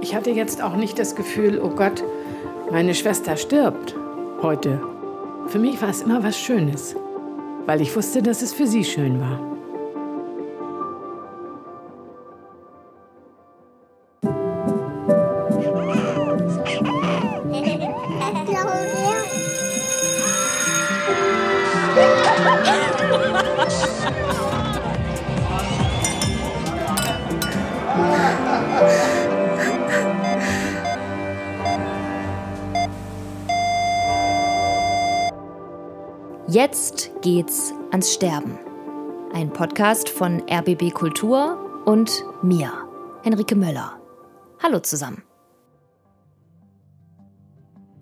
Ich hatte jetzt auch nicht das Gefühl, oh Gott, meine Schwester stirbt heute. Für mich war es immer was Schönes, weil ich wusste, dass es für sie schön war. Geht's ans Sterben. Ein Podcast von RBB Kultur und mir, Henrike Möller. Hallo zusammen.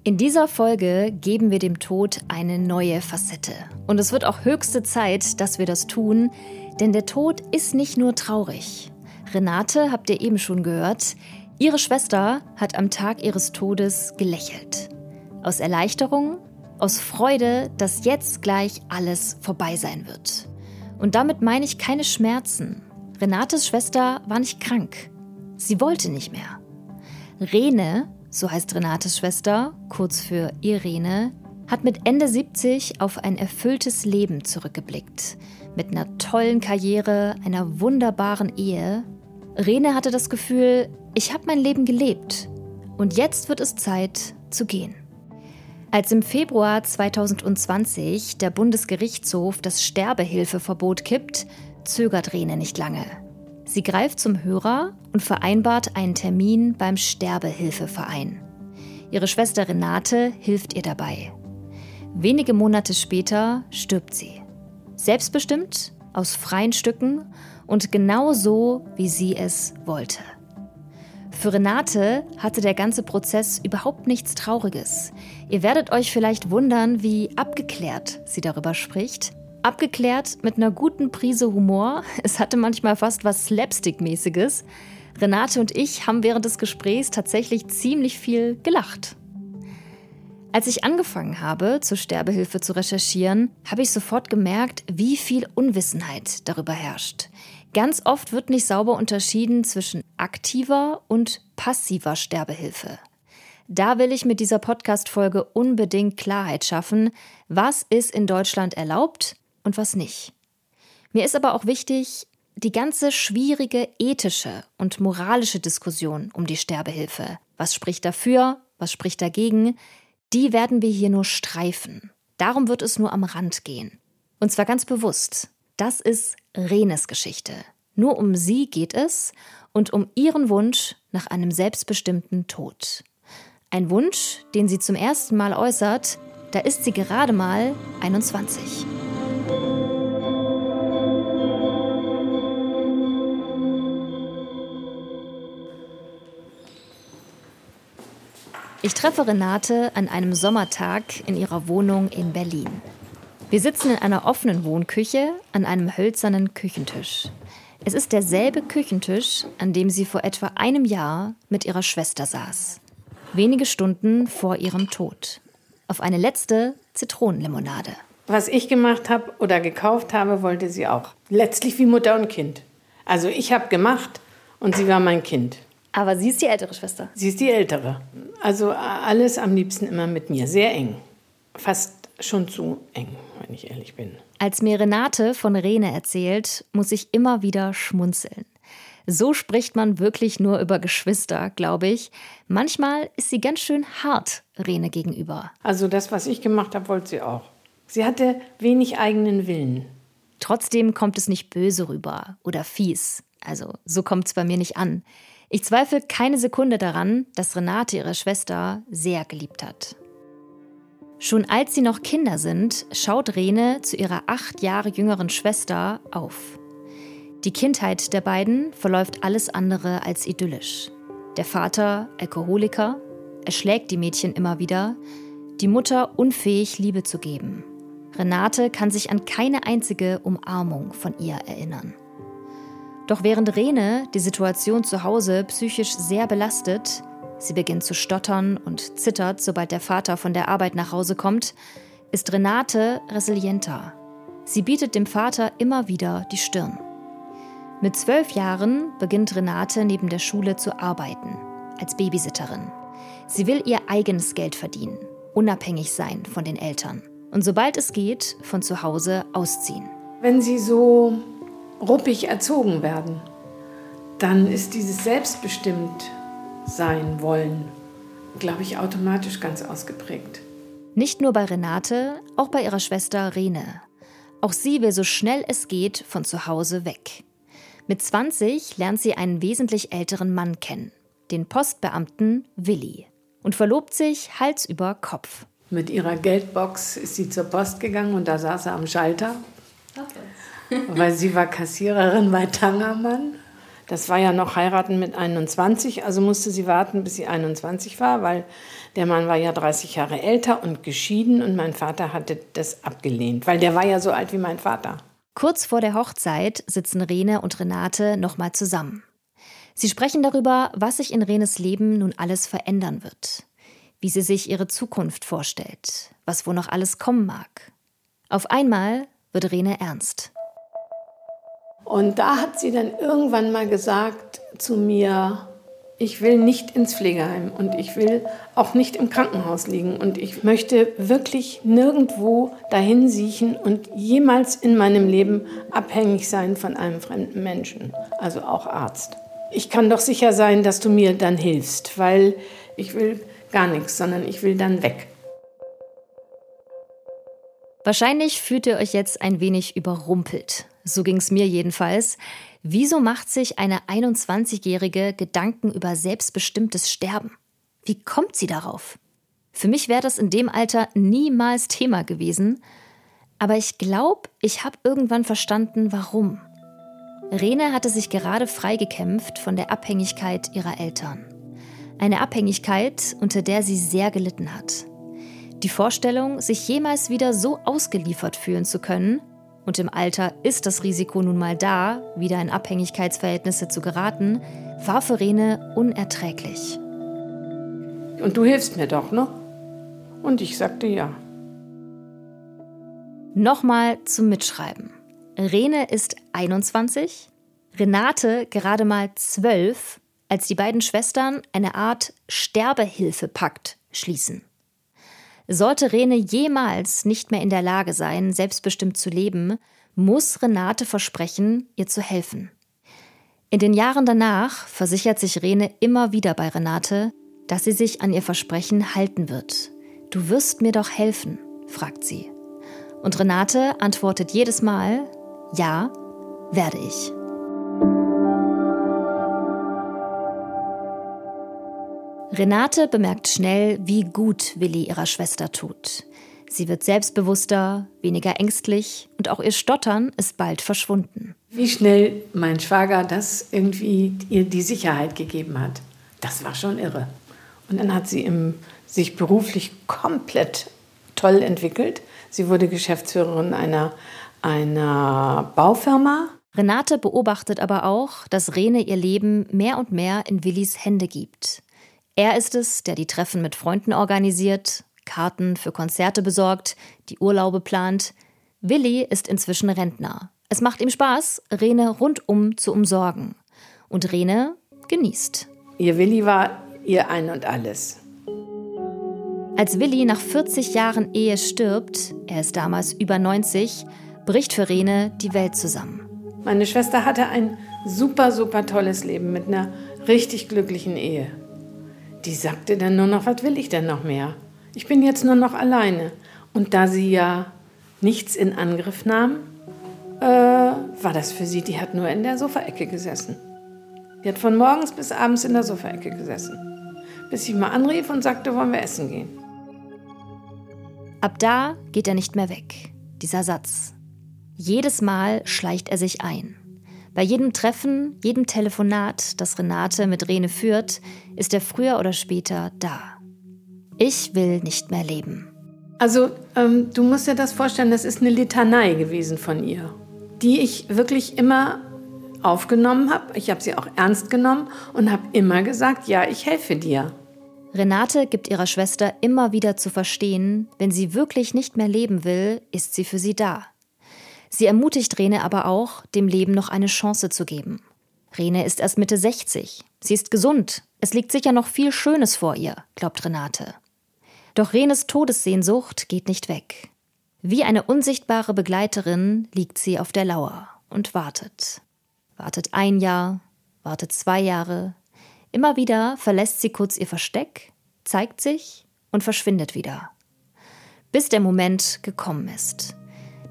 In dieser Folge geben wir dem Tod eine neue Facette. Und es wird auch höchste Zeit, dass wir das tun, denn der Tod ist nicht nur traurig. Renate, habt ihr eben schon gehört, ihre Schwester hat am Tag ihres Todes gelächelt. Aus Erleichterung aus Freude, dass jetzt gleich alles vorbei sein wird. Und damit meine ich keine Schmerzen. Renates Schwester war nicht krank. Sie wollte nicht mehr. Rene, so heißt Renates Schwester, kurz für Irene, hat mit Ende 70 auf ein erfülltes Leben zurückgeblickt. Mit einer tollen Karriere, einer wunderbaren Ehe. Rene hatte das Gefühl, ich habe mein Leben gelebt und jetzt wird es Zeit zu gehen. Als im Februar 2020 der Bundesgerichtshof das Sterbehilfeverbot kippt, zögert Rene nicht lange. Sie greift zum Hörer und vereinbart einen Termin beim Sterbehilfeverein. Ihre Schwester Renate hilft ihr dabei. Wenige Monate später stirbt sie. Selbstbestimmt, aus freien Stücken und genau so, wie sie es wollte. Für Renate hatte der ganze Prozess überhaupt nichts Trauriges. Ihr werdet euch vielleicht wundern, wie abgeklärt sie darüber spricht. Abgeklärt mit einer guten Prise Humor. Es hatte manchmal fast was Slapstick-mäßiges. Renate und ich haben während des Gesprächs tatsächlich ziemlich viel gelacht. Als ich angefangen habe, zur Sterbehilfe zu recherchieren, habe ich sofort gemerkt, wie viel Unwissenheit darüber herrscht. Ganz oft wird nicht sauber unterschieden zwischen aktiver und passiver Sterbehilfe. Da will ich mit dieser Podcast-Folge unbedingt Klarheit schaffen, was ist in Deutschland erlaubt und was nicht. Mir ist aber auch wichtig, die ganze schwierige ethische und moralische Diskussion um die Sterbehilfe, was spricht dafür, was spricht dagegen, die werden wir hier nur streifen. Darum wird es nur am Rand gehen. Und zwar ganz bewusst. Das ist Renes Geschichte. Nur um sie geht es und um ihren Wunsch nach einem selbstbestimmten Tod. Ein Wunsch, den sie zum ersten Mal äußert, da ist sie gerade mal 21. Ich treffe Renate an einem Sommertag in ihrer Wohnung in Berlin. Wir sitzen in einer offenen Wohnküche an einem hölzernen Küchentisch. Es ist derselbe Küchentisch, an dem sie vor etwa einem Jahr mit ihrer Schwester saß. Wenige Stunden vor ihrem Tod. Auf eine letzte Zitronenlimonade. Was ich gemacht habe oder gekauft habe, wollte sie auch. Letztlich wie Mutter und Kind. Also ich habe gemacht und sie war mein Kind. Aber sie ist die ältere Schwester. Sie ist die ältere. Also alles am liebsten immer mit mir. Sehr eng. Fast schon zu eng, wenn ich ehrlich bin. Als mir Renate von Rene erzählt, muss ich immer wieder schmunzeln. So spricht man wirklich nur über Geschwister, glaube ich. Manchmal ist sie ganz schön hart Rene gegenüber. Also das, was ich gemacht habe, wollte sie auch. Sie hatte wenig eigenen Willen. Trotzdem kommt es nicht böse rüber oder fies. Also so kommt es bei mir nicht an. Ich zweifle keine Sekunde daran, dass Renate ihre Schwester sehr geliebt hat. Schon als sie noch Kinder sind, schaut Rene zu ihrer acht Jahre jüngeren Schwester auf. Die Kindheit der beiden verläuft alles andere als idyllisch. Der Vater Alkoholiker, er schlägt die Mädchen immer wieder, die Mutter unfähig, Liebe zu geben. Renate kann sich an keine einzige Umarmung von ihr erinnern. Doch während Rene die Situation zu Hause psychisch sehr belastet, Sie beginnt zu stottern und zittert, sobald der Vater von der Arbeit nach Hause kommt, ist Renate resilienter. Sie bietet dem Vater immer wieder die Stirn. Mit zwölf Jahren beginnt Renate neben der Schule zu arbeiten, als Babysitterin. Sie will ihr eigenes Geld verdienen, unabhängig sein von den Eltern und sobald es geht, von zu Hause ausziehen. Wenn sie so ruppig erzogen werden, dann ist dieses selbstbestimmt sein wollen, glaube ich, automatisch ganz ausgeprägt. Nicht nur bei Renate, auch bei ihrer Schwester Rene. Auch sie will so schnell es geht von zu Hause weg. Mit 20 lernt sie einen wesentlich älteren Mann kennen, den Postbeamten Willi, und verlobt sich Hals über Kopf. Mit ihrer Geldbox ist sie zur Post gegangen und da saß er am Schalter, weil sie war Kassiererin bei Tangermann. Das war ja noch heiraten mit 21, also musste sie warten, bis sie 21 war, weil der Mann war ja 30 Jahre älter und geschieden und mein Vater hatte das abgelehnt, weil der war ja so alt wie mein Vater. Kurz vor der Hochzeit sitzen Rene und Renate nochmal zusammen. Sie sprechen darüber, was sich in Renes Leben nun alles verändern wird, wie sie sich ihre Zukunft vorstellt, was wohl noch alles kommen mag. Auf einmal wird Rene ernst. Und da hat sie dann irgendwann mal gesagt zu mir, ich will nicht ins Pflegeheim und ich will auch nicht im Krankenhaus liegen und ich möchte wirklich nirgendwo dahin siechen und jemals in meinem Leben abhängig sein von einem fremden Menschen, also auch Arzt. Ich kann doch sicher sein, dass du mir dann hilfst, weil ich will gar nichts, sondern ich will dann weg. Wahrscheinlich fühlt ihr euch jetzt ein wenig überrumpelt. So ging es mir jedenfalls. Wieso macht sich eine 21-Jährige Gedanken über selbstbestimmtes Sterben? Wie kommt sie darauf? Für mich wäre das in dem Alter niemals Thema gewesen. Aber ich glaube, ich habe irgendwann verstanden, warum. Rene hatte sich gerade freigekämpft von der Abhängigkeit ihrer Eltern. Eine Abhängigkeit, unter der sie sehr gelitten hat. Die Vorstellung, sich jemals wieder so ausgeliefert fühlen zu können, und im Alter ist das Risiko nun mal da, wieder in Abhängigkeitsverhältnisse zu geraten, war für Rene unerträglich. Und du hilfst mir doch, ne? Und ich sagte ja. Nochmal zum Mitschreiben. Rene ist 21, Renate gerade mal 12, als die beiden Schwestern eine Art Sterbehilfepakt schließen. Sollte Rene jemals nicht mehr in der Lage sein, selbstbestimmt zu leben, muss Renate versprechen, ihr zu helfen. In den Jahren danach versichert sich Rene immer wieder bei Renate, dass sie sich an ihr Versprechen halten wird. Du wirst mir doch helfen, fragt sie. Und Renate antwortet jedes Mal, ja, werde ich. Renate bemerkt schnell, wie gut Willi ihrer Schwester tut. Sie wird selbstbewusster, weniger ängstlich und auch ihr Stottern ist bald verschwunden. Wie schnell mein Schwager das irgendwie ihr die Sicherheit gegeben hat, das war schon irre. Und dann hat sie im, sich beruflich komplett toll entwickelt. Sie wurde Geschäftsführerin einer, einer Baufirma. Renate beobachtet aber auch, dass Rene ihr Leben mehr und mehr in Willis Hände gibt. Er ist es, der die Treffen mit Freunden organisiert, Karten für Konzerte besorgt, die Urlaube plant. Willi ist inzwischen Rentner. Es macht ihm Spaß, Rene rundum zu umsorgen. Und Rene genießt. Ihr Willi war ihr Ein und Alles. Als Willi nach 40 Jahren Ehe stirbt, er ist damals über 90, bricht für Rene die Welt zusammen. Meine Schwester hatte ein super, super tolles Leben mit einer richtig glücklichen Ehe. Die sagte dann nur noch, was will ich denn noch mehr? Ich bin jetzt nur noch alleine. Und da sie ja nichts in Angriff nahm, äh, war das für sie, die hat nur in der Sofaecke gesessen. Die hat von morgens bis abends in der Sofaecke gesessen. Bis ich mal anrief und sagte, wollen wir essen gehen. Ab da geht er nicht mehr weg, dieser Satz. Jedes Mal schleicht er sich ein. Bei jedem Treffen, jedem Telefonat, das Renate mit Rene führt, ist er früher oder später da. Ich will nicht mehr leben. Also, ähm, du musst dir das vorstellen, das ist eine Litanei gewesen von ihr, die ich wirklich immer aufgenommen habe. Ich habe sie auch ernst genommen und habe immer gesagt, ja, ich helfe dir. Renate gibt ihrer Schwester immer wieder zu verstehen, wenn sie wirklich nicht mehr leben will, ist sie für sie da. Sie ermutigt Rene aber auch, dem Leben noch eine Chance zu geben. Rene ist erst Mitte 60. Sie ist gesund. Es liegt sicher noch viel Schönes vor ihr, glaubt Renate. Doch Renes Todessehnsucht geht nicht weg. Wie eine unsichtbare Begleiterin liegt sie auf der Lauer und wartet. Wartet ein Jahr, wartet zwei Jahre. Immer wieder verlässt sie kurz ihr Versteck, zeigt sich und verschwindet wieder. Bis der Moment gekommen ist.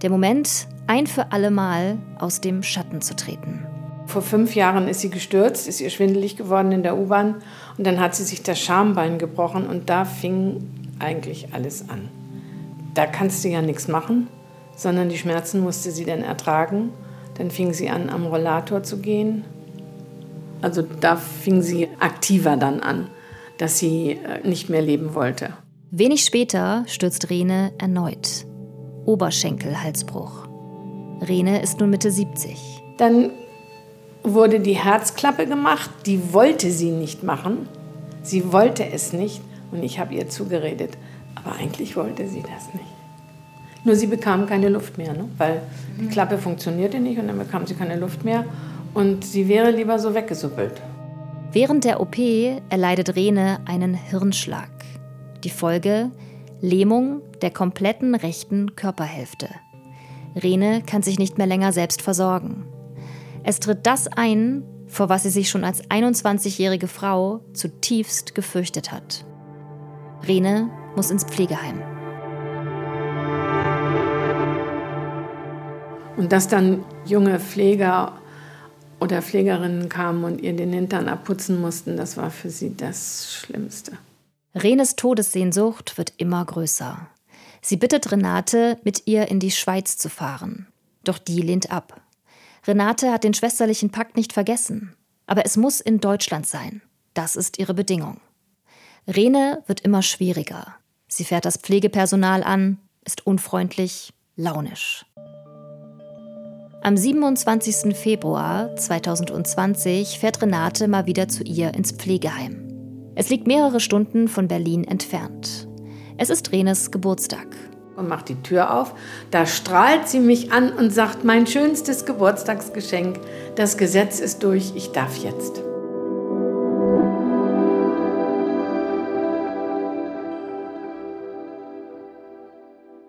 Der Moment, ein für alle Mal aus dem Schatten zu treten. Vor fünf Jahren ist sie gestürzt, ist ihr schwindelig geworden in der U-Bahn und dann hat sie sich das Schambein gebrochen und da fing eigentlich alles an. Da kannst du ja nichts machen, sondern die Schmerzen musste sie dann ertragen. Dann fing sie an, am Rollator zu gehen. Also da fing sie aktiver dann an, dass sie äh, nicht mehr leben wollte. Wenig später stürzt Rene erneut. Oberschenkelhalsbruch. Rene ist nun Mitte 70. Dann wurde die Herzklappe gemacht. Die wollte sie nicht machen. Sie wollte es nicht und ich habe ihr zugeredet. Aber eigentlich wollte sie das nicht. Nur sie bekam keine Luft mehr, ne? weil die Klappe funktionierte nicht und dann bekam sie keine Luft mehr und sie wäre lieber so weggesuppelt. Während der OP erleidet Rene einen Hirnschlag. Die Folge Lähmung der kompletten rechten Körperhälfte. Rene kann sich nicht mehr länger selbst versorgen. Es tritt das ein, vor was sie sich schon als 21-jährige Frau zutiefst gefürchtet hat. Rene muss ins Pflegeheim. Und dass dann junge Pfleger oder Pflegerinnen kamen und ihr den Hintern abputzen mussten, das war für sie das Schlimmste. Renes Todessehnsucht wird immer größer. Sie bittet Renate, mit ihr in die Schweiz zu fahren. Doch die lehnt ab. Renate hat den schwesterlichen Pakt nicht vergessen. Aber es muss in Deutschland sein. Das ist ihre Bedingung. Rene wird immer schwieriger. Sie fährt das Pflegepersonal an, ist unfreundlich, launisch. Am 27. Februar 2020 fährt Renate mal wieder zu ihr ins Pflegeheim. Es liegt mehrere Stunden von Berlin entfernt. Es ist Renes Geburtstag. Und macht die Tür auf. Da strahlt sie mich an und sagt: Mein schönstes Geburtstagsgeschenk. Das Gesetz ist durch. Ich darf jetzt.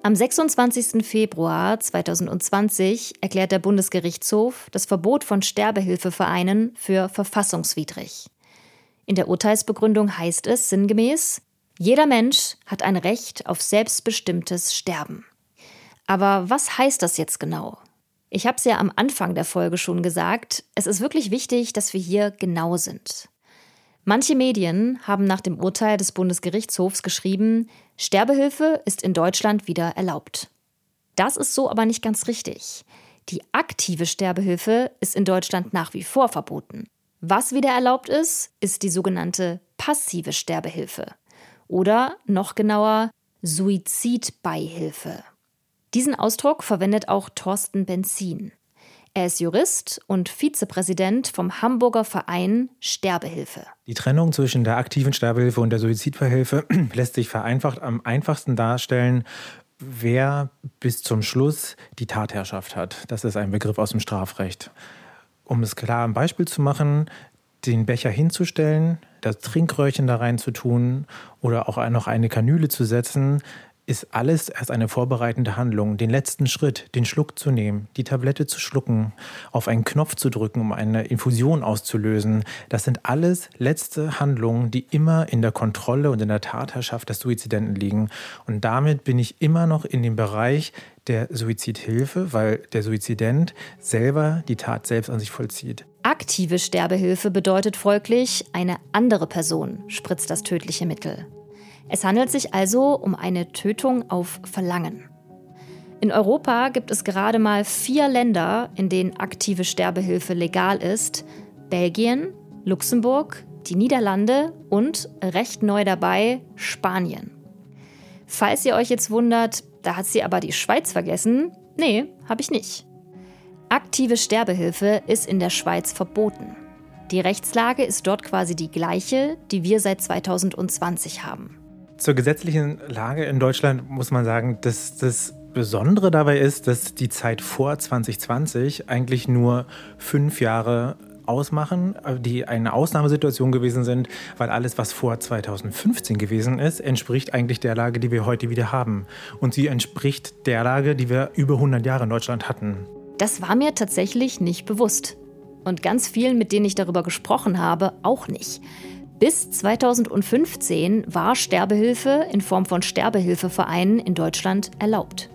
Am 26. Februar 2020 erklärt der Bundesgerichtshof das Verbot von Sterbehilfevereinen für verfassungswidrig. In der Urteilsbegründung heißt es sinngemäß, jeder Mensch hat ein Recht auf selbstbestimmtes Sterben. Aber was heißt das jetzt genau? Ich habe es ja am Anfang der Folge schon gesagt, es ist wirklich wichtig, dass wir hier genau sind. Manche Medien haben nach dem Urteil des Bundesgerichtshofs geschrieben, Sterbehilfe ist in Deutschland wieder erlaubt. Das ist so aber nicht ganz richtig. Die aktive Sterbehilfe ist in Deutschland nach wie vor verboten. Was wieder erlaubt ist, ist die sogenannte passive Sterbehilfe oder noch genauer Suizidbeihilfe. Diesen Ausdruck verwendet auch Thorsten Benzin. Er ist Jurist und Vizepräsident vom Hamburger Verein Sterbehilfe. Die Trennung zwischen der aktiven Sterbehilfe und der Suizidbeihilfe lässt sich vereinfacht am einfachsten darstellen, wer bis zum Schluss die Tatherrschaft hat. Das ist ein Begriff aus dem Strafrecht. Um es klar am Beispiel zu machen, den Becher hinzustellen, das Trinkröhrchen da rein zu tun oder auch noch eine Kanüle zu setzen, ist alles erst eine vorbereitende Handlung. Den letzten Schritt, den Schluck zu nehmen, die Tablette zu schlucken, auf einen Knopf zu drücken, um eine Infusion auszulösen, das sind alles letzte Handlungen, die immer in der Kontrolle und in der Tatherrschaft des Suizidenten liegen. Und damit bin ich immer noch in dem Bereich der Suizidhilfe, weil der Suizident selber die Tat selbst an sich vollzieht. Aktive Sterbehilfe bedeutet folglich, eine andere Person spritzt das tödliche Mittel. Es handelt sich also um eine Tötung auf Verlangen. In Europa gibt es gerade mal vier Länder, in denen aktive Sterbehilfe legal ist. Belgien, Luxemburg, die Niederlande und recht neu dabei Spanien. Falls ihr euch jetzt wundert, da hat sie aber die Schweiz vergessen, nee, habe ich nicht. Aktive Sterbehilfe ist in der Schweiz verboten. Die Rechtslage ist dort quasi die gleiche, die wir seit 2020 haben. Zur gesetzlichen Lage in Deutschland muss man sagen, dass das Besondere dabei ist, dass die Zeit vor 2020 eigentlich nur fünf Jahre ausmachen, die eine Ausnahmesituation gewesen sind, weil alles, was vor 2015 gewesen ist, entspricht eigentlich der Lage, die wir heute wieder haben. Und sie entspricht der Lage, die wir über 100 Jahre in Deutschland hatten. Das war mir tatsächlich nicht bewusst. Und ganz vielen, mit denen ich darüber gesprochen habe, auch nicht. Bis 2015 war Sterbehilfe in Form von Sterbehilfevereinen in Deutschland erlaubt.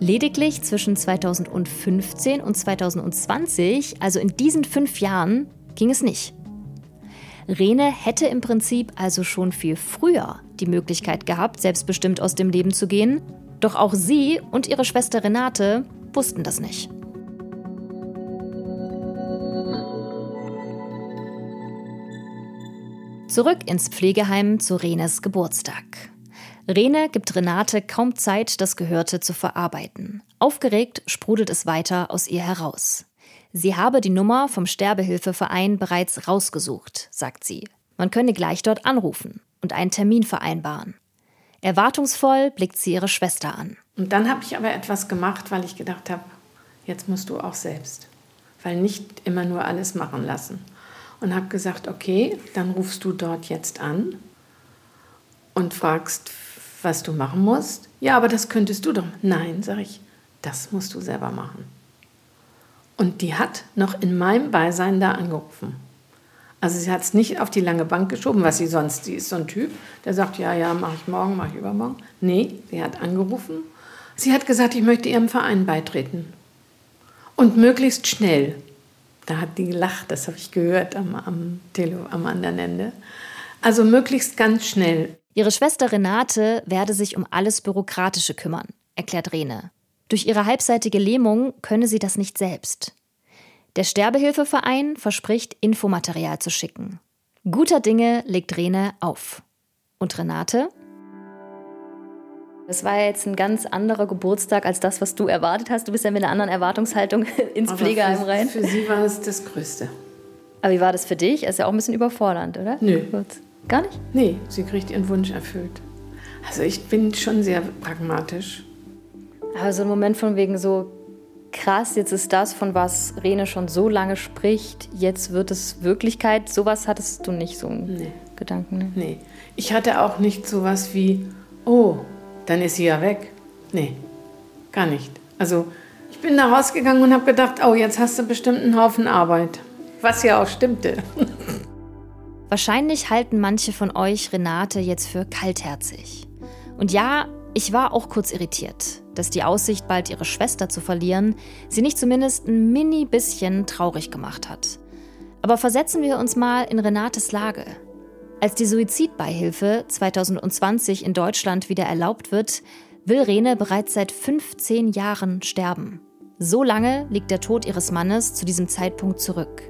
Lediglich zwischen 2015 und 2020, also in diesen fünf Jahren, ging es nicht. Rene hätte im Prinzip also schon viel früher die Möglichkeit gehabt, selbstbestimmt aus dem Leben zu gehen, doch auch sie und ihre Schwester Renate wussten das nicht. Zurück ins Pflegeheim zu Renes Geburtstag. Rene gibt Renate kaum Zeit, das Gehörte zu verarbeiten. Aufgeregt sprudelt es weiter aus ihr heraus. Sie habe die Nummer vom Sterbehilfeverein bereits rausgesucht, sagt sie. Man könne gleich dort anrufen und einen Termin vereinbaren. Erwartungsvoll blickt sie ihre Schwester an. Und dann habe ich aber etwas gemacht, weil ich gedacht habe, jetzt musst du auch selbst. Weil nicht immer nur alles machen lassen. Und habe gesagt, okay, dann rufst du dort jetzt an und fragst, was du machen musst. Ja, aber das könntest du doch. Nein, sage ich, das musst du selber machen. Und die hat noch in meinem Beisein da angerufen. Also sie hat es nicht auf die lange Bank geschoben, was sie sonst, sie ist so ein Typ, der sagt, ja, ja, mache ich morgen, mache ich übermorgen. Nee, sie hat angerufen. Sie hat gesagt, ich möchte ihrem Verein beitreten. Und möglichst schnell. Da hat die gelacht, das habe ich gehört am, am, Tele, am anderen Ende. Also möglichst ganz schnell. Ihre Schwester Renate werde sich um alles Bürokratische kümmern, erklärt Rene. Durch ihre halbseitige Lähmung könne sie das nicht selbst. Der Sterbehilfeverein verspricht, Infomaterial zu schicken. Guter Dinge legt Rene auf. Und Renate? Das war jetzt ein ganz anderer Geburtstag als das, was du erwartet hast. Du bist ja mit einer anderen Erwartungshaltung ins Aber Pflegeheim rein. Für sie war es das Größte. Aber wie war das für dich? Ist ja auch ein bisschen überfordernd, oder? Nö. Kurz. Gar nicht? Nee, sie kriegt ihren Wunsch erfüllt. Also ich bin schon sehr pragmatisch. Aber so ein Moment von wegen so, krass, jetzt ist das, von was Rene schon so lange spricht, jetzt wird es Wirklichkeit. Sowas hattest du nicht, so einen nee. Gedanken? Ne? Nee. Ich hatte auch nicht sowas wie, oh, dann ist sie ja weg. Nee, gar nicht. Also ich bin da rausgegangen und habe gedacht, oh, jetzt hast du bestimmt einen Haufen Arbeit. Was ja auch stimmte. Wahrscheinlich halten manche von euch Renate jetzt für kaltherzig. Und ja, ich war auch kurz irritiert, dass die Aussicht, bald ihre Schwester zu verlieren, sie nicht zumindest ein mini bisschen traurig gemacht hat. Aber versetzen wir uns mal in Renates Lage. Als die Suizidbeihilfe 2020 in Deutschland wieder erlaubt wird, will Rene bereits seit 15 Jahren sterben. So lange liegt der Tod ihres Mannes zu diesem Zeitpunkt zurück.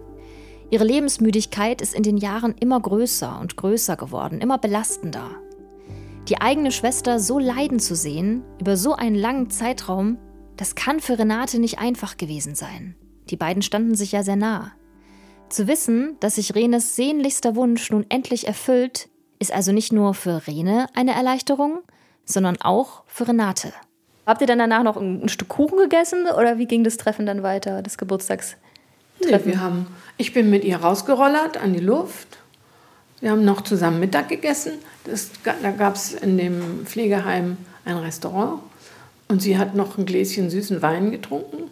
Ihre Lebensmüdigkeit ist in den Jahren immer größer und größer geworden, immer belastender. Die eigene Schwester so leiden zu sehen, über so einen langen Zeitraum, das kann für Renate nicht einfach gewesen sein. Die beiden standen sich ja sehr nah. Zu wissen, dass sich Renes sehnlichster Wunsch nun endlich erfüllt, ist also nicht nur für Rene eine Erleichterung, sondern auch für Renate. Habt ihr dann danach noch ein Stück Kuchen gegessen oder wie ging das Treffen dann weiter, des Geburtstags? Nee, wir haben, ich bin mit ihr rausgerollert an die Luft. Wir haben noch zusammen Mittag gegessen. Das, da gab es in dem Pflegeheim ein Restaurant. Und sie hat noch ein Gläschen süßen Wein getrunken.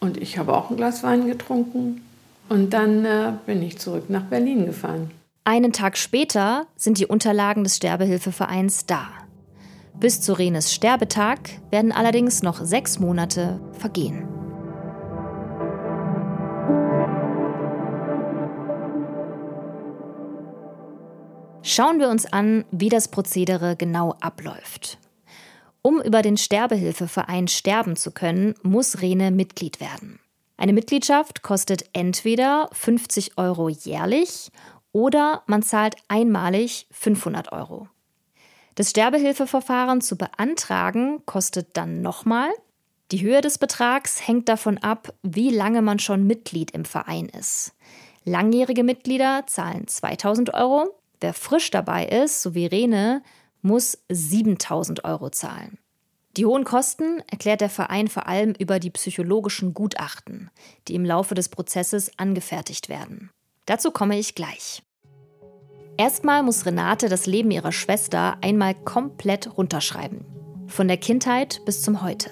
Und ich habe auch ein Glas Wein getrunken. Und dann äh, bin ich zurück nach Berlin gefahren. Einen Tag später sind die Unterlagen des Sterbehilfevereins da. Bis zu Renes Sterbetag werden allerdings noch sechs Monate vergehen. Schauen wir uns an, wie das Prozedere genau abläuft. Um über den Sterbehilfeverein sterben zu können, muss Rene Mitglied werden. Eine Mitgliedschaft kostet entweder 50 Euro jährlich oder man zahlt einmalig 500 Euro. Das Sterbehilfeverfahren zu beantragen kostet dann nochmal. Die Höhe des Betrags hängt davon ab, wie lange man schon Mitglied im Verein ist. Langjährige Mitglieder zahlen 2000 Euro, Wer frisch dabei ist, so wie Rene, muss 7000 Euro zahlen. Die hohen Kosten erklärt der Verein vor allem über die psychologischen Gutachten, die im Laufe des Prozesses angefertigt werden. Dazu komme ich gleich. Erstmal muss Renate das Leben ihrer Schwester einmal komplett runterschreiben. Von der Kindheit bis zum Heute.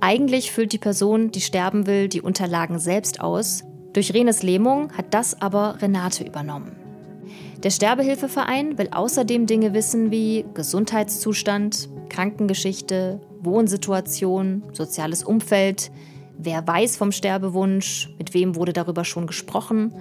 Eigentlich füllt die Person, die sterben will, die Unterlagen selbst aus. Durch Renes Lähmung hat das aber Renate übernommen. Der Sterbehilfeverein will außerdem Dinge wissen wie Gesundheitszustand, Krankengeschichte, Wohnsituation, soziales Umfeld, wer weiß vom Sterbewunsch, mit wem wurde darüber schon gesprochen.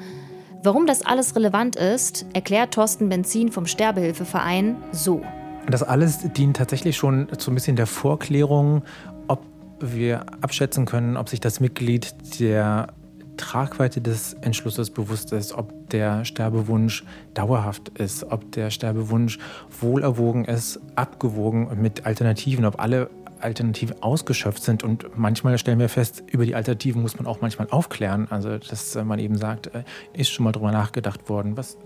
Warum das alles relevant ist, erklärt Thorsten Benzin vom Sterbehilfeverein so. Das alles dient tatsächlich schon zu ein bisschen der Vorklärung, ob wir abschätzen können, ob sich das Mitglied der Tragweite des Entschlusses bewusst ist, ob der Sterbewunsch dauerhaft ist, ob der Sterbewunsch wohlerwogen ist, abgewogen mit Alternativen, ob alle Alternativen ausgeschöpft sind. Und manchmal stellen wir fest, über die Alternativen muss man auch manchmal aufklären. Also, dass man eben sagt, äh, ist schon mal drüber nachgedacht worden, was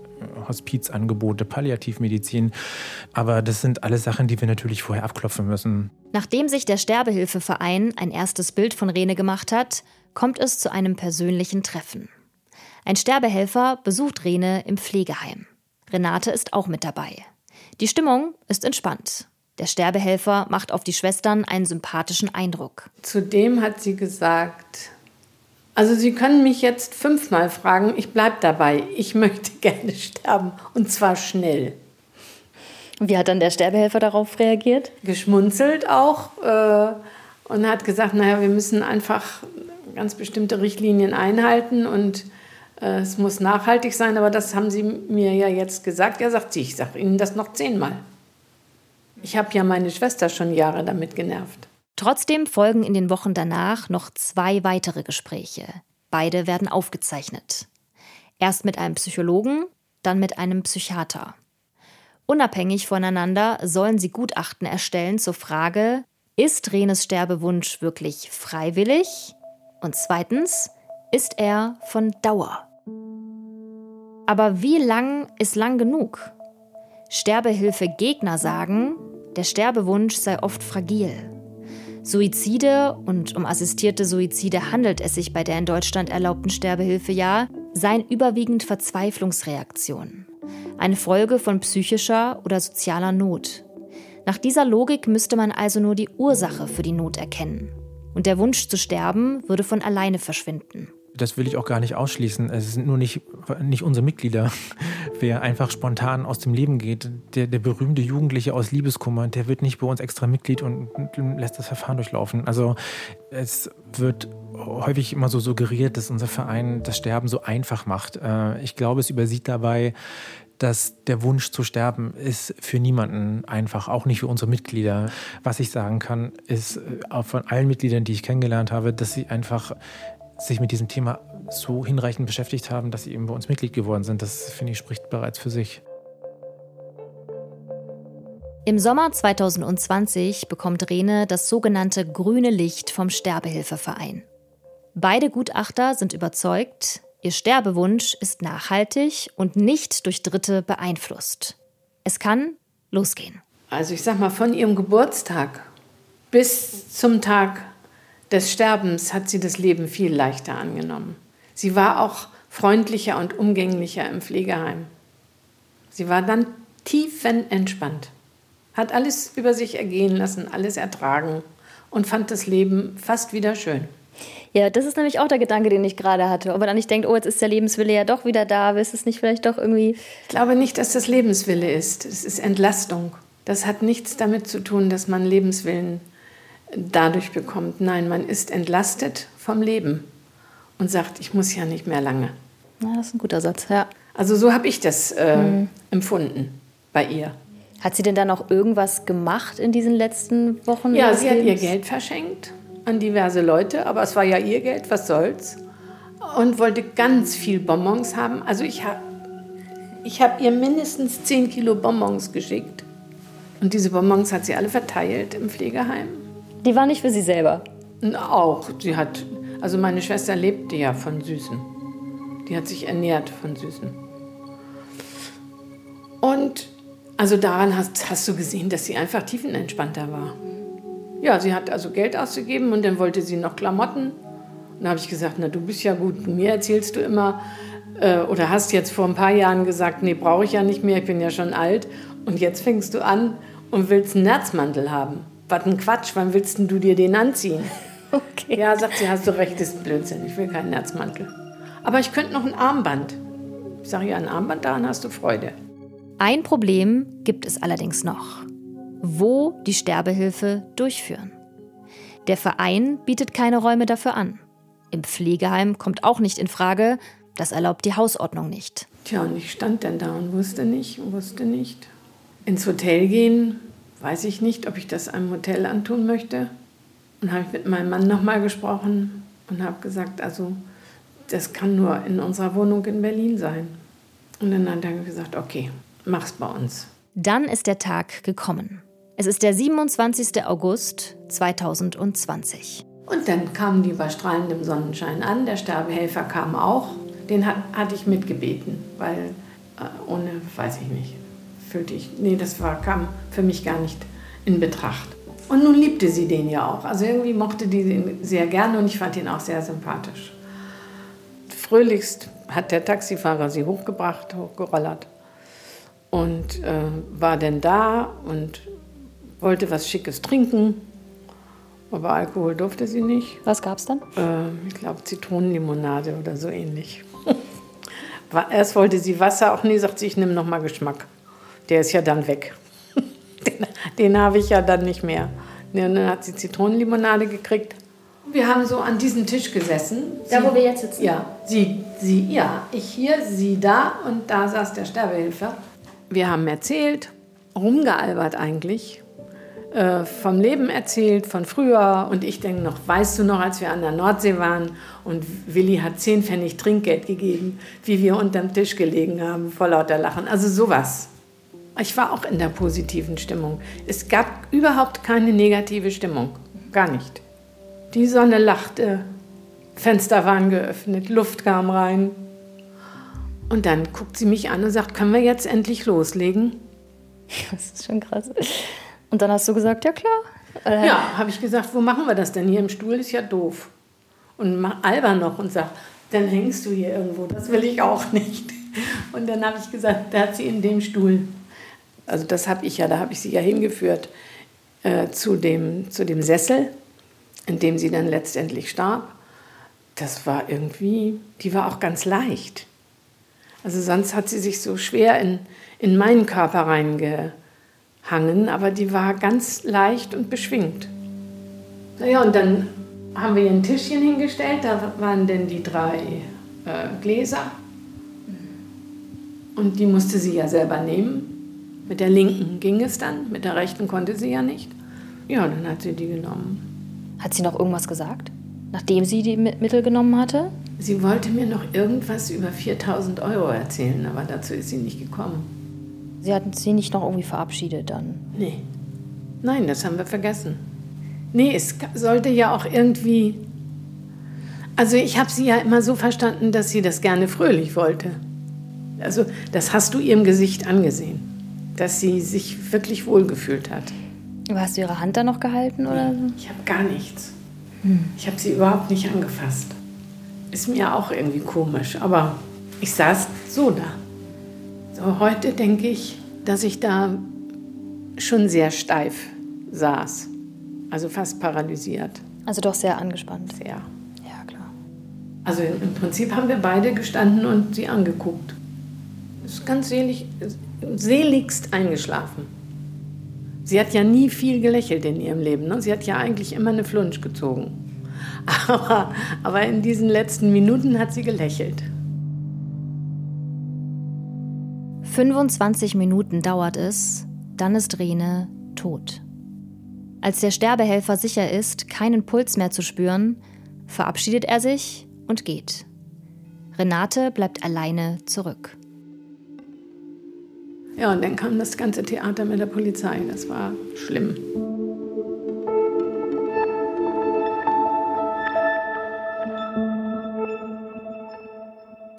Hospizangebote, Palliativmedizin. Aber das sind alles Sachen, die wir natürlich vorher abklopfen müssen. Nachdem sich der Sterbehilfeverein ein erstes Bild von Rene gemacht hat, kommt es zu einem persönlichen Treffen. Ein Sterbehelfer besucht Rene im Pflegeheim. Renate ist auch mit dabei. Die Stimmung ist entspannt. Der Sterbehelfer macht auf die Schwestern einen sympathischen Eindruck. Zudem hat sie gesagt, also Sie können mich jetzt fünfmal fragen, ich bleibe dabei. Ich möchte gerne sterben und zwar schnell. Wie hat dann der Sterbehelfer darauf reagiert? Geschmunzelt auch äh, und hat gesagt, naja, wir müssen einfach ganz bestimmte Richtlinien einhalten und äh, es muss nachhaltig sein, aber das haben Sie mir ja jetzt gesagt. Er sagt sie, ich sage Ihnen das noch zehnmal. Ich habe ja meine Schwester schon Jahre damit genervt. Trotzdem folgen in den Wochen danach noch zwei weitere Gespräche. Beide werden aufgezeichnet. Erst mit einem Psychologen, dann mit einem Psychiater. Unabhängig voneinander sollen sie Gutachten erstellen zur Frage, ist Renes Sterbewunsch wirklich freiwillig? Und zweitens, ist er von Dauer? Aber wie lang ist lang genug? Sterbehilfegegner sagen, der Sterbewunsch sei oft fragil. Suizide und um assistierte Suizide handelt es sich bei der in Deutschland erlaubten Sterbehilfe ja, seien überwiegend Verzweiflungsreaktionen. Eine Folge von psychischer oder sozialer Not. Nach dieser Logik müsste man also nur die Ursache für die Not erkennen. Und der Wunsch zu sterben würde von alleine verschwinden das will ich auch gar nicht ausschließen. Es sind nur nicht, nicht unsere Mitglieder. Wer einfach spontan aus dem Leben geht, der, der berühmte Jugendliche aus Liebeskummer, der wird nicht bei uns extra Mitglied und lässt das Verfahren durchlaufen. Also es wird häufig immer so suggeriert, dass unser Verein das Sterben so einfach macht. Äh, ich glaube, es übersieht dabei, dass der Wunsch zu sterben ist für niemanden einfach, auch nicht für unsere Mitglieder. Was ich sagen kann, ist äh, von allen Mitgliedern, die ich kennengelernt habe, dass sie einfach sich mit diesem Thema so hinreichend beschäftigt haben, dass sie eben bei uns Mitglied geworden sind. Das, finde ich, spricht bereits für sich. Im Sommer 2020 bekommt Rene das sogenannte grüne Licht vom Sterbehilfeverein. Beide Gutachter sind überzeugt, ihr Sterbewunsch ist nachhaltig und nicht durch Dritte beeinflusst. Es kann losgehen. Also ich sag mal, von ihrem Geburtstag bis zum Tag des Sterbens hat sie das Leben viel leichter angenommen. Sie war auch freundlicher und umgänglicher im Pflegeheim. Sie war dann tiefenentspannt, hat alles über sich ergehen lassen, alles ertragen und fand das Leben fast wieder schön. Ja, das ist nämlich auch der Gedanke, den ich gerade hatte. Ob man dann nicht denkt, oh, jetzt ist der Lebenswille ja doch wieder da, ist es nicht vielleicht doch irgendwie. Ich glaube nicht, dass das Lebenswille ist. Es ist Entlastung. Das hat nichts damit zu tun, dass man Lebenswillen dadurch bekommt. Nein, man ist entlastet vom Leben und sagt, ich muss ja nicht mehr lange. Ja, das ist ein guter Satz, ja. Also so habe ich das äh, mhm. empfunden bei ihr. Hat sie denn dann noch irgendwas gemacht in diesen letzten Wochen? Ja, sie Lebens? hat ihr Geld verschenkt an diverse Leute, aber es war ja ihr Geld, was soll's. Und wollte ganz viel Bonbons haben. Also ich habe ich hab ihr mindestens 10 Kilo Bonbons geschickt. Und diese Bonbons hat sie alle verteilt im Pflegeheim. Die war nicht für sie selber. Auch. Sie hat, also meine Schwester lebte ja von Süßen. Die hat sich ernährt von Süßen. Und also daran hast, hast du gesehen, dass sie einfach tiefenentspannter war. Ja, sie hat also Geld ausgegeben und dann wollte sie noch Klamotten. Und da habe ich gesagt, na du bist ja gut, mir erzählst du immer äh, oder hast jetzt vor ein paar Jahren gesagt, nee, brauche ich ja nicht mehr, ich bin ja schon alt. Und jetzt fängst du an und willst einen Nerzmantel haben. Was ein Quatsch, wann willst du dir den anziehen? Okay. Ja, sagt sie, hast du recht, ist Blödsinn, ich will keinen Nerzmantel. Aber ich könnte noch ein Armband. Ich sage ja, ein Armband, daran hast du Freude. Ein Problem gibt es allerdings noch wo die Sterbehilfe durchführen. Der Verein bietet keine Räume dafür an. Im Pflegeheim kommt auch nicht in Frage, das erlaubt die Hausordnung nicht. Tja, und ich stand dann da und wusste nicht, wusste nicht. Ins Hotel gehen, weiß ich nicht, ob ich das einem Hotel antun möchte. Und habe ich mit meinem Mann nochmal gesprochen und habe gesagt, also das kann nur in unserer Wohnung in Berlin sein. Und dann hat er gesagt, okay, mach's bei uns. Dann ist der Tag gekommen. Es ist der 27. August 2020. Und dann kamen die bei strahlendem Sonnenschein an. Der Sterbehelfer kam auch. Den hat, hatte ich mitgebeten, weil äh, ohne, weiß ich nicht, fühlte ich, nee, das war, kam für mich gar nicht in Betracht. Und nun liebte sie den ja auch. Also irgendwie mochte die ihn sehr gerne und ich fand ihn auch sehr sympathisch. Fröhlichst hat der Taxifahrer sie hochgebracht, hochgerollert und äh, war dann da und wollte was Schickes trinken, aber Alkohol durfte sie nicht. Was gab's dann? Äh, ich glaube Zitronenlimonade oder so ähnlich. Erst wollte sie Wasser, auch nee, sagt sie, ich nehme noch mal Geschmack. Der ist ja dann weg. den, den habe ich ja dann nicht mehr. Und dann hat sie Zitronenlimonade gekriegt. Wir haben so an diesem Tisch gesessen. Da, wo wir jetzt sitzen? Ja, sie, sie, ja, ich hier, sie da und da saß der Sterbehilfe. Wir haben erzählt, rumgealbert eigentlich äh, vom Leben erzählt, von früher. Und ich denke noch, weißt du noch, als wir an der Nordsee waren und Willi hat zehn Pfennig Trinkgeld gegeben, wie wir unterm Tisch gelegen haben, vor lauter Lachen. Also sowas. Ich war auch in der positiven Stimmung. Es gab überhaupt keine negative Stimmung. Gar nicht. Die Sonne lachte, Fenster waren geöffnet, Luft kam rein. Und dann guckt sie mich an und sagt, können wir jetzt endlich loslegen? Das ist schon krass. Und dann hast du gesagt, ja klar. Äh, ja, habe ich gesagt, wo machen wir das denn? Hier im Stuhl ist ja doof. Und Alba noch und sagt, dann hängst du hier irgendwo. Das will ich auch nicht. Und dann habe ich gesagt, da hat sie in dem Stuhl, also das habe ich ja, da habe ich sie ja hingeführt äh, zu, dem, zu dem Sessel, in dem sie dann letztendlich starb. Das war irgendwie, die war auch ganz leicht. Also sonst hat sie sich so schwer in, in meinen Körper reinge, hangen, aber die war ganz leicht und beschwingt. Naja, und dann haben wir ihr ein Tischchen hingestellt, da waren denn die drei äh, Gläser. Und die musste sie ja selber nehmen. Mit der linken ging es dann, mit der rechten konnte sie ja nicht. Ja, dann hat sie die genommen. Hat sie noch irgendwas gesagt, nachdem sie die Mittel genommen hatte? Sie wollte mir noch irgendwas über 4000 Euro erzählen, aber dazu ist sie nicht gekommen. Sie hatten sie nicht noch irgendwie verabschiedet dann? Nee. Nein, das haben wir vergessen. Nee, es sollte ja auch irgendwie. Also ich habe sie ja immer so verstanden, dass sie das gerne fröhlich wollte. Also das hast du ihrem Gesicht angesehen, dass sie sich wirklich wohlgefühlt hat. Aber hast du ihre Hand da noch gehalten oder? Ich habe gar nichts. Hm. Ich habe sie überhaupt nicht angefasst. Ist mir auch irgendwie komisch, aber ich saß so da. So, heute denke ich, dass ich da schon sehr steif saß. Also fast paralysiert. Also doch sehr angespannt. Sehr. Ja, klar. Also im Prinzip haben wir beide gestanden und sie angeguckt. Ist ganz selig, seligst eingeschlafen. Sie hat ja nie viel gelächelt in ihrem Leben. Ne? Sie hat ja eigentlich immer eine Flunsch gezogen. Aber, aber in diesen letzten Minuten hat sie gelächelt. 25 Minuten dauert es, dann ist Rene tot. Als der Sterbehelfer sicher ist, keinen Puls mehr zu spüren, verabschiedet er sich und geht. Renate bleibt alleine zurück. Ja, und dann kam das ganze Theater mit der Polizei. Das war schlimm.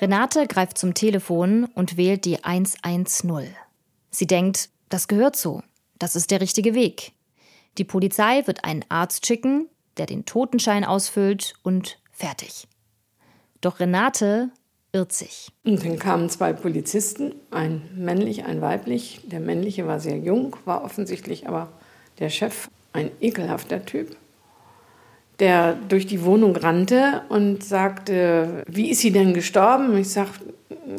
Renate greift zum Telefon und wählt die 110. Sie denkt, das gehört so. Das ist der richtige Weg. Die Polizei wird einen Arzt schicken, der den Totenschein ausfüllt und fertig. Doch Renate irrt sich. Und dann kamen zwei Polizisten, ein männlich, ein weiblich. Der männliche war sehr jung, war offensichtlich aber der Chef ein ekelhafter Typ, der durch die Wohnung rannte und sagte, wie ist sie denn gestorben? Ich sage,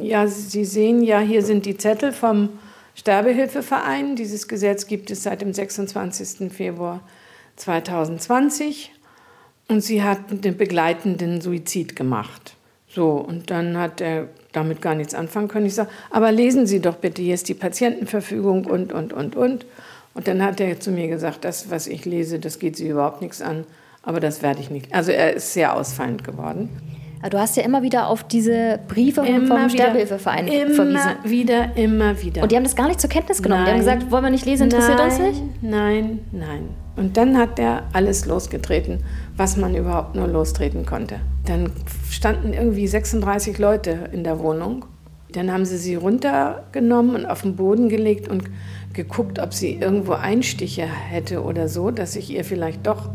ja, Sie sehen ja, hier sind die Zettel vom Sterbehilfeverein. Dieses Gesetz gibt es seit dem 26. Februar 2020. Und sie hat einen begleitenden Suizid gemacht. So, und dann hat er damit gar nichts anfangen können. Ich sage, aber lesen Sie doch bitte, hier ist die Patientenverfügung und, und, und, und. Und dann hat er zu mir gesagt, das, was ich lese, das geht Sie überhaupt nichts an, aber das werde ich nicht. Also er ist sehr ausfallend geworden. Du hast ja immer wieder auf diese Briefe immer vom Sterbehilfeverein verwiesen. Immer wieder, immer wieder. Und die haben das gar nicht zur Kenntnis genommen. Nein. Die haben gesagt, wollen wir nicht lesen, interessiert nein, uns nicht? Nein, nein. Und dann hat er alles losgetreten, was man überhaupt nur lostreten konnte. Dann standen irgendwie 36 Leute in der Wohnung. Dann haben sie sie runtergenommen und auf den Boden gelegt und geguckt, ob sie irgendwo Einstiche hätte oder so, dass ich ihr vielleicht doch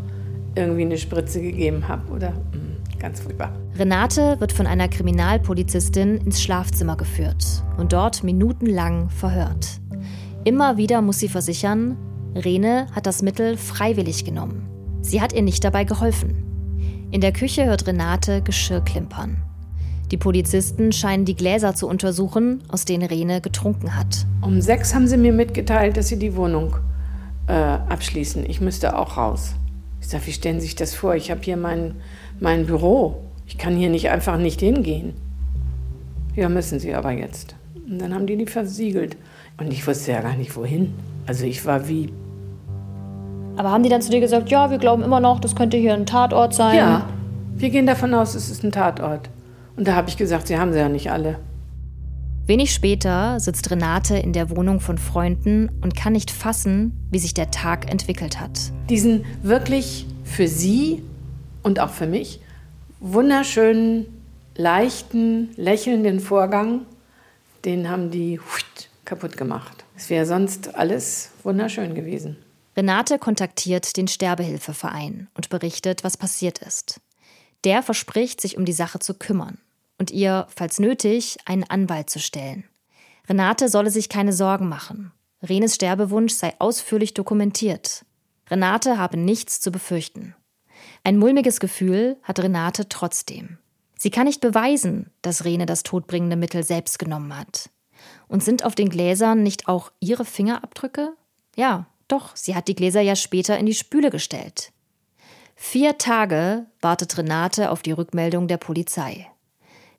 irgendwie eine Spritze gegeben habe oder mh, ganz furchtbar. Renate wird von einer Kriminalpolizistin ins Schlafzimmer geführt und dort minutenlang verhört. Immer wieder muss sie versichern, Rene hat das Mittel freiwillig genommen. Sie hat ihr nicht dabei geholfen. In der Küche hört Renate Geschirr klimpern. Die Polizisten scheinen die Gläser zu untersuchen, aus denen Rene getrunken hat. Um sechs haben sie mir mitgeteilt, dass sie die Wohnung äh, abschließen. Ich müsste auch raus. Ich sage, wie stellen Sie sich das vor? Ich habe hier mein, mein Büro. Ich kann hier nicht einfach nicht hingehen. Ja, müssen Sie aber jetzt. Und dann haben die die versiegelt. Und ich wusste ja gar nicht, wohin. Also ich war wie... Aber haben die dann zu dir gesagt, ja, wir glauben immer noch, das könnte hier ein Tatort sein? Ja, wir gehen davon aus, es ist ein Tatort. Und da habe ich gesagt, sie haben sie ja nicht alle. Wenig später sitzt Renate in der Wohnung von Freunden und kann nicht fassen, wie sich der Tag entwickelt hat. Diesen wirklich für sie und auch für mich wunderschönen, leichten, lächelnden Vorgang, den haben die kaputt gemacht. Es wäre sonst alles wunderschön gewesen. Renate kontaktiert den Sterbehilfeverein und berichtet, was passiert ist. Der verspricht, sich um die Sache zu kümmern und ihr, falls nötig, einen Anwalt zu stellen. Renate solle sich keine Sorgen machen. Renes Sterbewunsch sei ausführlich dokumentiert. Renate habe nichts zu befürchten. Ein mulmiges Gefühl hat Renate trotzdem. Sie kann nicht beweisen, dass Rene das todbringende Mittel selbst genommen hat. Und sind auf den Gläsern nicht auch ihre Fingerabdrücke? Ja, doch, sie hat die Gläser ja später in die Spüle gestellt. Vier Tage wartet Renate auf die Rückmeldung der Polizei.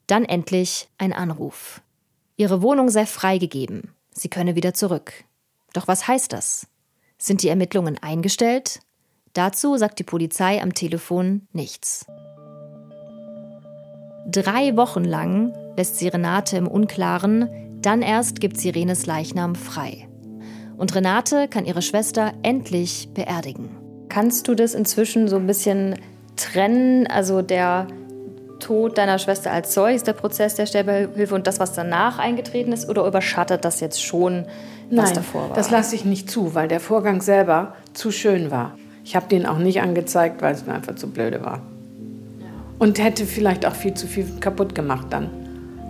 Dann endlich ein Anruf. Ihre Wohnung sei freigegeben. Sie könne wieder zurück. Doch was heißt das? Sind die Ermittlungen eingestellt? Dazu sagt die Polizei am Telefon nichts. Drei Wochen lang lässt sie Renate im Unklaren, dann erst gibt sie Renes Leichnam frei. Und Renate kann ihre Schwester endlich beerdigen. Kannst du das inzwischen so ein bisschen trennen? Also der Tod deiner Schwester als solches, der Prozess der Sterbehilfe und das, was danach eingetreten ist? Oder überschattet das jetzt schon, was Nein, davor war? das lasse ich nicht zu, weil der Vorgang selber zu schön war. Ich habe den auch nicht angezeigt, weil es mir einfach zu blöde war. Und hätte vielleicht auch viel zu viel kaputt gemacht dann.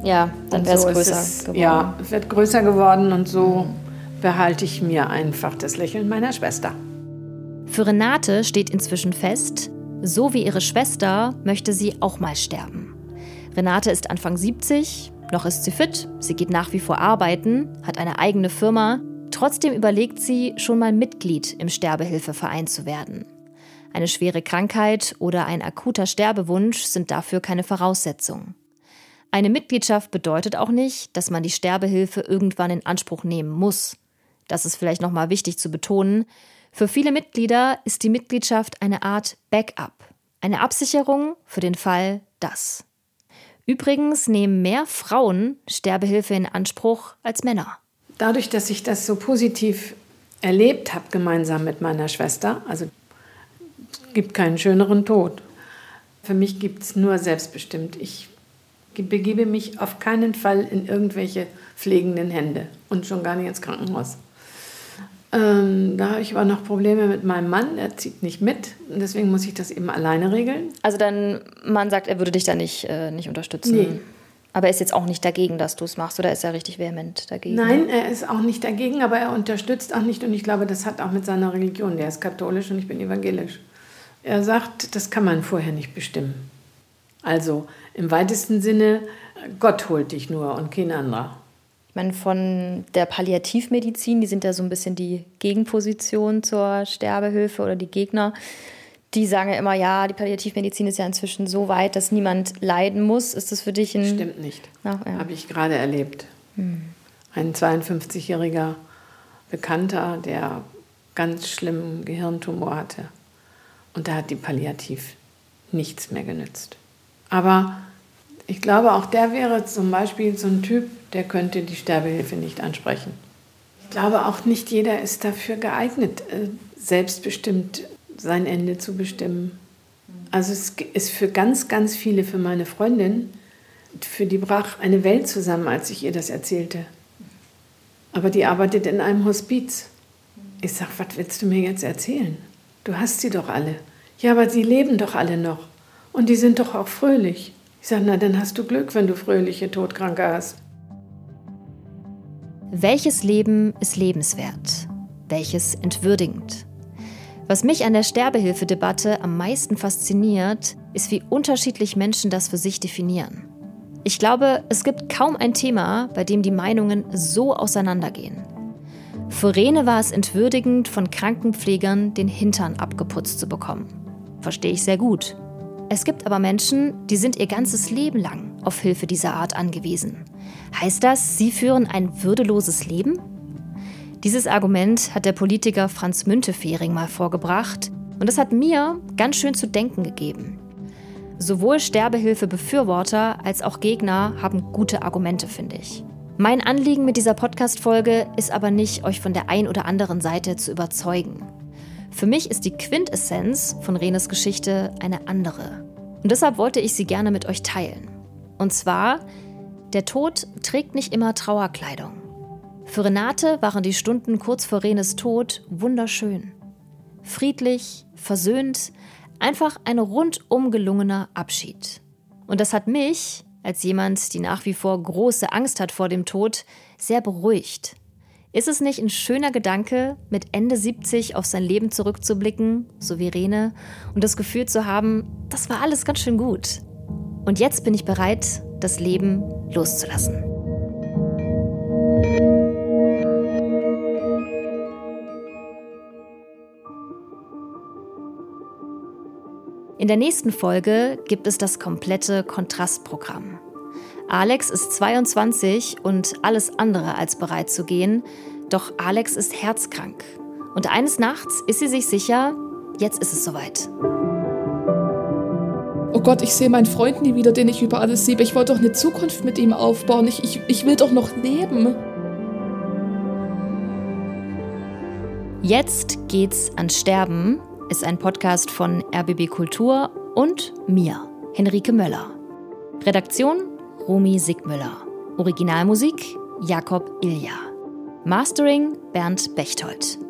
Ja, dann wäre es so ist größer es, geworden. Ja, es wird größer geworden und so behalte ich mir einfach das Lächeln meiner Schwester. Für Renate steht inzwischen fest, so wie ihre Schwester möchte sie auch mal sterben. Renate ist Anfang 70, noch ist sie fit, sie geht nach wie vor arbeiten, hat eine eigene Firma. Trotzdem überlegt sie, schon mal Mitglied im Sterbehilfeverein zu werden. Eine schwere Krankheit oder ein akuter Sterbewunsch sind dafür keine Voraussetzung. Eine Mitgliedschaft bedeutet auch nicht, dass man die Sterbehilfe irgendwann in Anspruch nehmen muss. Das ist vielleicht nochmal wichtig zu betonen. Für viele Mitglieder ist die Mitgliedschaft eine Art Backup, eine Absicherung für den Fall das. Übrigens nehmen mehr Frauen Sterbehilfe in Anspruch als Männer. Dadurch, dass ich das so positiv erlebt habe, gemeinsam mit meiner Schwester, also es gibt keinen schöneren Tod. Für mich gibt es nur selbstbestimmt. Ich begebe mich auf keinen Fall in irgendwelche pflegenden Hände und schon gar nicht ins Krankenhaus. Ähm, da habe ich aber noch Probleme mit meinem Mann. Er zieht nicht mit. Und deswegen muss ich das eben alleine regeln. Also dein Mann sagt, er würde dich da nicht, äh, nicht unterstützen. Nee. Aber er ist jetzt auch nicht dagegen, dass du es machst, oder ist er richtig vehement dagegen? Nein, er ist auch nicht dagegen, aber er unterstützt auch nicht. Und ich glaube, das hat auch mit seiner Religion. Der ist katholisch und ich bin evangelisch. Er sagt, das kann man vorher nicht bestimmen. Also im weitesten Sinne, Gott holt dich nur und kein anderer. Ich meine, von der Palliativmedizin, die sind ja so ein bisschen die Gegenposition zur Sterbehilfe oder die Gegner. Die sagen ja immer, ja, die Palliativmedizin ist ja inzwischen so weit, dass niemand leiden muss. Ist das für dich ein. Stimmt nicht. Ja. Habe ich gerade erlebt. Hm. Ein 52-jähriger Bekannter, der ganz schlimmen Gehirntumor hatte. Und da hat die Palliativ nichts mehr genützt. Aber ich glaube, auch der wäre zum Beispiel so ein Typ, der könnte die Sterbehilfe nicht ansprechen. Ich glaube, auch nicht jeder ist dafür geeignet, äh, selbstbestimmt sein Ende zu bestimmen. Also es ist für ganz, ganz viele, für meine Freundin, für die brach eine Welt zusammen, als ich ihr das erzählte. Aber die arbeitet in einem Hospiz. Ich sage, was willst du mir jetzt erzählen? Du hast sie doch alle. Ja, aber sie leben doch alle noch. Und die sind doch auch fröhlich. Ich sage, na, dann hast du Glück, wenn du fröhliche Todkranke hast. Welches Leben ist lebenswert? Welches entwürdigend? Was mich an der Sterbehilfedebatte am meisten fasziniert, ist, wie unterschiedlich Menschen das für sich definieren. Ich glaube, es gibt kaum ein Thema, bei dem die Meinungen so auseinandergehen. Für Rene war es entwürdigend, von Krankenpflegern den Hintern abgeputzt zu bekommen. Verstehe ich sehr gut. Es gibt aber Menschen, die sind ihr ganzes Leben lang auf Hilfe dieser Art angewiesen. Heißt das, sie führen ein würdeloses Leben? Dieses Argument hat der Politiker Franz Müntefering mal vorgebracht und es hat mir ganz schön zu denken gegeben. Sowohl Sterbehilfe-Befürworter als auch Gegner haben gute Argumente, finde ich. Mein Anliegen mit dieser Podcast-Folge ist aber nicht, euch von der ein oder anderen Seite zu überzeugen. Für mich ist die Quintessenz von Renes Geschichte eine andere. Und deshalb wollte ich sie gerne mit euch teilen. Und zwar, der Tod trägt nicht immer Trauerkleidung. Für Renate waren die Stunden kurz vor Renes Tod wunderschön. Friedlich, versöhnt, einfach ein rundum gelungener Abschied. Und das hat mich, als jemand, die nach wie vor große Angst hat vor dem Tod, sehr beruhigt. Ist es nicht ein schöner Gedanke, mit Ende 70 auf sein Leben zurückzublicken, so wie Rene, und das Gefühl zu haben, das war alles ganz schön gut. Und jetzt bin ich bereit, das Leben loszulassen. In der nächsten Folge gibt es das komplette Kontrastprogramm. Alex ist 22 und alles andere als bereit zu gehen, doch Alex ist herzkrank. Und eines Nachts ist sie sich sicher, jetzt ist es soweit. Oh Gott, ich sehe meinen Freund nie wieder, den ich über alles liebe. Ich wollte doch eine Zukunft mit ihm aufbauen. Ich, ich, ich will doch noch leben. Jetzt geht's ans Sterben ist ein Podcast von RBB Kultur und mir, Henrike Möller. Redaktion Romy Sigmüller. Originalmusik Jakob Ilja. Mastering Bernd Bechtold.